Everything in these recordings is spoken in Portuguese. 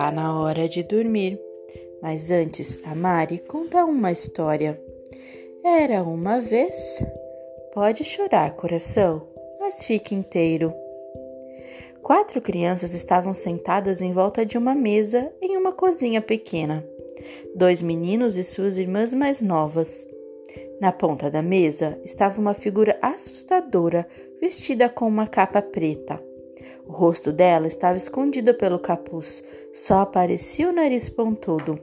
Tá na hora de dormir. Mas antes, a Mari conta uma história. Era uma vez. Pode chorar, coração, mas fique inteiro. Quatro crianças estavam sentadas em volta de uma mesa em uma cozinha pequena. Dois meninos e suas irmãs mais novas. Na ponta da mesa estava uma figura assustadora vestida com uma capa preta. O rosto dela estava escondido pelo capuz, só aparecia o nariz pontudo.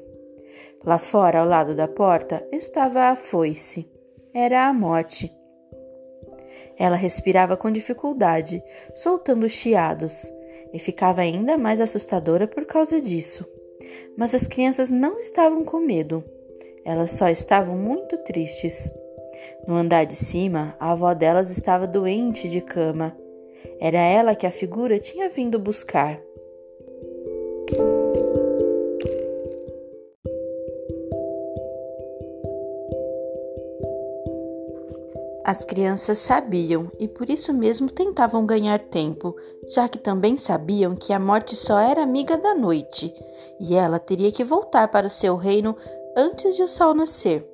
Lá fora, ao lado da porta, estava a foice. Era a morte. Ela respirava com dificuldade, soltando chiados, e ficava ainda mais assustadora por causa disso. Mas as crianças não estavam com medo. Elas só estavam muito tristes. No andar de cima, a avó delas estava doente de cama. Era ela que a figura tinha vindo buscar. As crianças sabiam e por isso mesmo tentavam ganhar tempo, já que também sabiam que a morte só era amiga da noite e ela teria que voltar para o seu reino antes de o sol nascer.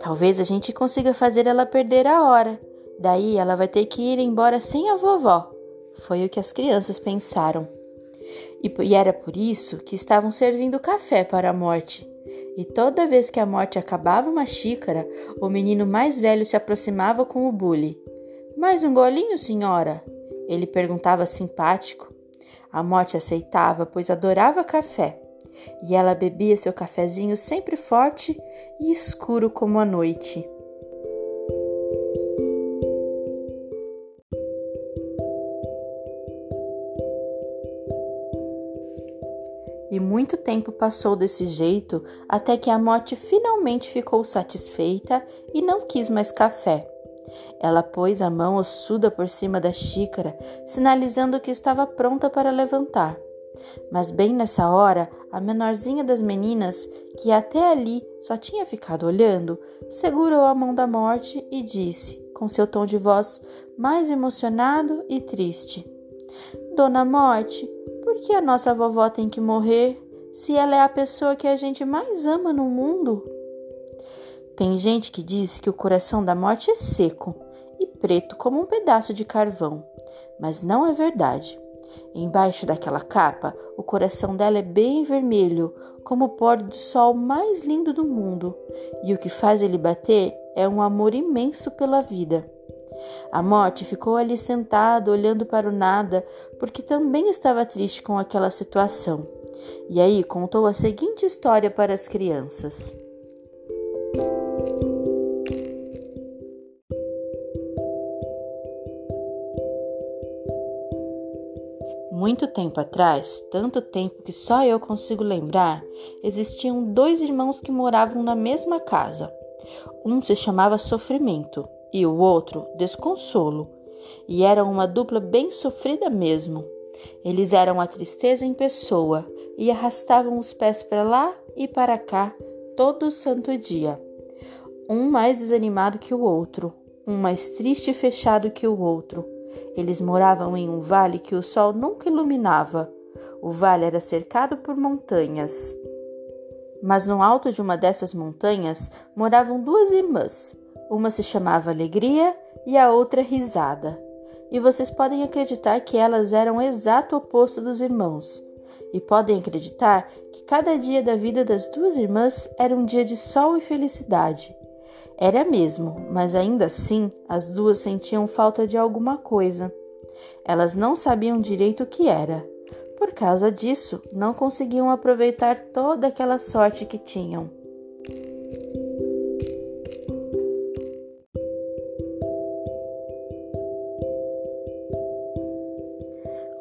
Talvez a gente consiga fazer ela perder a hora. Daí ela vai ter que ir embora sem a vovó. Foi o que as crianças pensaram. E era por isso que estavam servindo café para a morte. E toda vez que a morte acabava uma xícara, o menino mais velho se aproximava com o bule. Mais um golinho, senhora? Ele perguntava simpático. A morte aceitava, pois adorava café e ela bebia seu cafezinho sempre forte e escuro como a noite. E muito tempo passou desse jeito até que a morte finalmente ficou satisfeita e não quis mais café. Ela pôs a mão ossuda por cima da xícara, sinalizando que estava pronta para levantar. Mas bem nessa hora, a menorzinha das meninas, que até ali só tinha ficado olhando, segurou a mão da morte e disse, com seu tom de voz mais emocionado e triste: Dona Morte, por que a nossa vovó tem que morrer se ela é a pessoa que a gente mais ama no mundo? Tem gente que diz que o coração da morte é seco e preto como um pedaço de carvão, mas não é verdade. Embaixo daquela capa, o coração dela é bem vermelho, como o pôr do sol mais lindo do mundo, e o que faz ele bater é um amor imenso pela vida. A morte ficou ali sentada, olhando para o nada, porque também estava triste com aquela situação. E aí contou a seguinte história para as crianças. Muito tempo atrás, tanto tempo que só eu consigo lembrar, existiam dois irmãos que moravam na mesma casa. Um se chamava Sofrimento e o outro Desconsolo, e eram uma dupla bem sofrida mesmo. Eles eram a tristeza em pessoa e arrastavam os pés para lá e para cá todo santo dia. Um mais desanimado que o outro, um mais triste e fechado que o outro eles moravam em um vale que o sol nunca iluminava. O vale era cercado por montanhas. Mas no alto de uma dessas montanhas moravam duas irmãs. Uma se chamava Alegria e a outra Risada. E vocês podem acreditar que elas eram o exato oposto dos irmãos. E podem acreditar que cada dia da vida das duas irmãs era um dia de sol e felicidade. Era mesmo, mas ainda assim as duas sentiam falta de alguma coisa. Elas não sabiam direito o que era. Por causa disso, não conseguiam aproveitar toda aquela sorte que tinham.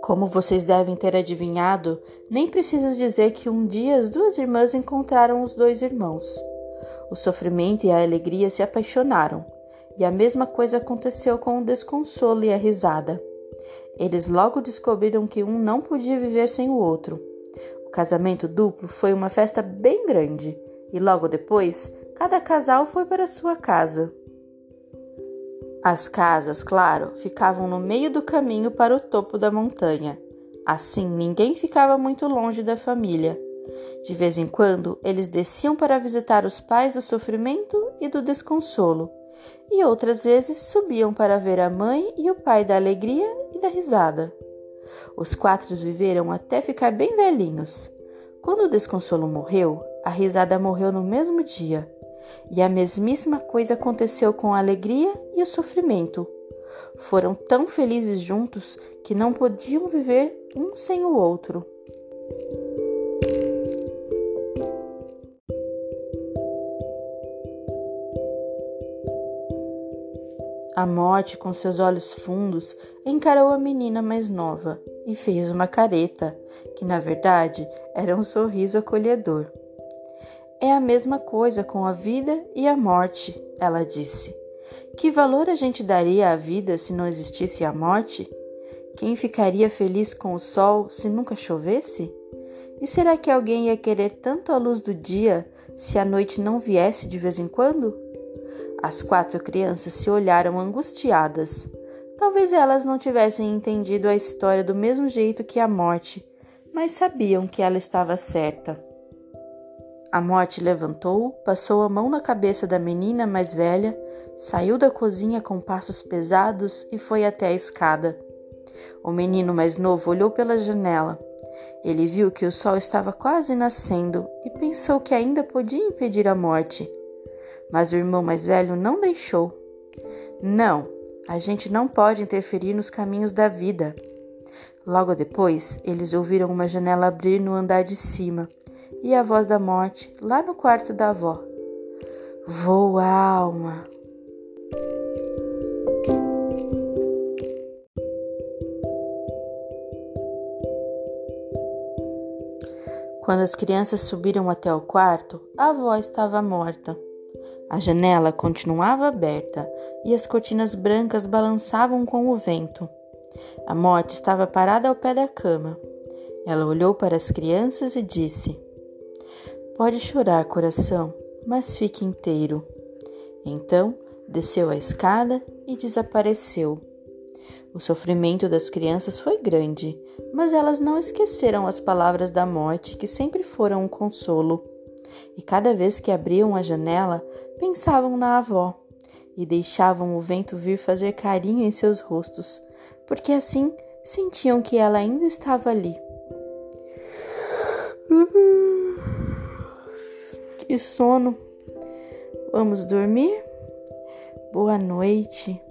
Como vocês devem ter adivinhado, nem preciso dizer que um dia as duas irmãs encontraram os dois irmãos. O sofrimento e a alegria se apaixonaram, e a mesma coisa aconteceu com o desconsolo e a risada. Eles logo descobriram que um não podia viver sem o outro. O casamento duplo foi uma festa bem grande, e logo depois, cada casal foi para sua casa. As casas, claro, ficavam no meio do caminho para o topo da montanha. Assim, ninguém ficava muito longe da família. De vez em quando, eles desciam para visitar os pais do sofrimento e do desconsolo, e outras vezes subiam para ver a mãe e o pai da alegria e da risada. Os quatro viveram até ficar bem velhinhos. Quando o desconsolo morreu, a risada morreu no mesmo dia. E a mesmíssima coisa aconteceu com a alegria e o sofrimento. Foram tão felizes juntos que não podiam viver um sem o outro. A morte, com seus olhos fundos, encarou a menina mais nova e fez uma careta, que na verdade era um sorriso acolhedor. É a mesma coisa com a vida e a morte, ela disse. Que valor a gente daria à vida se não existisse a morte? Quem ficaria feliz com o sol se nunca chovesse? E será que alguém ia querer tanto a luz do dia se a noite não viesse de vez em quando? As quatro crianças se olharam angustiadas. Talvez elas não tivessem entendido a história do mesmo jeito que a morte, mas sabiam que ela estava certa. A morte levantou, passou a mão na cabeça da menina mais velha, saiu da cozinha com passos pesados e foi até a escada. O menino mais novo olhou pela janela. Ele viu que o sol estava quase nascendo e pensou que ainda podia impedir a morte. Mas o irmão mais velho não deixou. Não, a gente não pode interferir nos caminhos da vida. Logo depois, eles ouviram uma janela abrir no andar de cima e a voz da morte lá no quarto da avó. Voa, alma! Quando as crianças subiram até o quarto, a avó estava morta. A janela continuava aberta e as cortinas brancas balançavam com o vento. A morte estava parada ao pé da cama. Ela olhou para as crianças e disse: Pode chorar, coração, mas fique inteiro. Então desceu a escada e desapareceu. O sofrimento das crianças foi grande, mas elas não esqueceram as palavras da morte que sempre foram um consolo e cada vez que abriam a janela, pensavam na avó e deixavam o vento vir fazer carinho em seus rostos, porque assim sentiam que ela ainda estava ali. Que sono! Vamos dormir? Boa noite.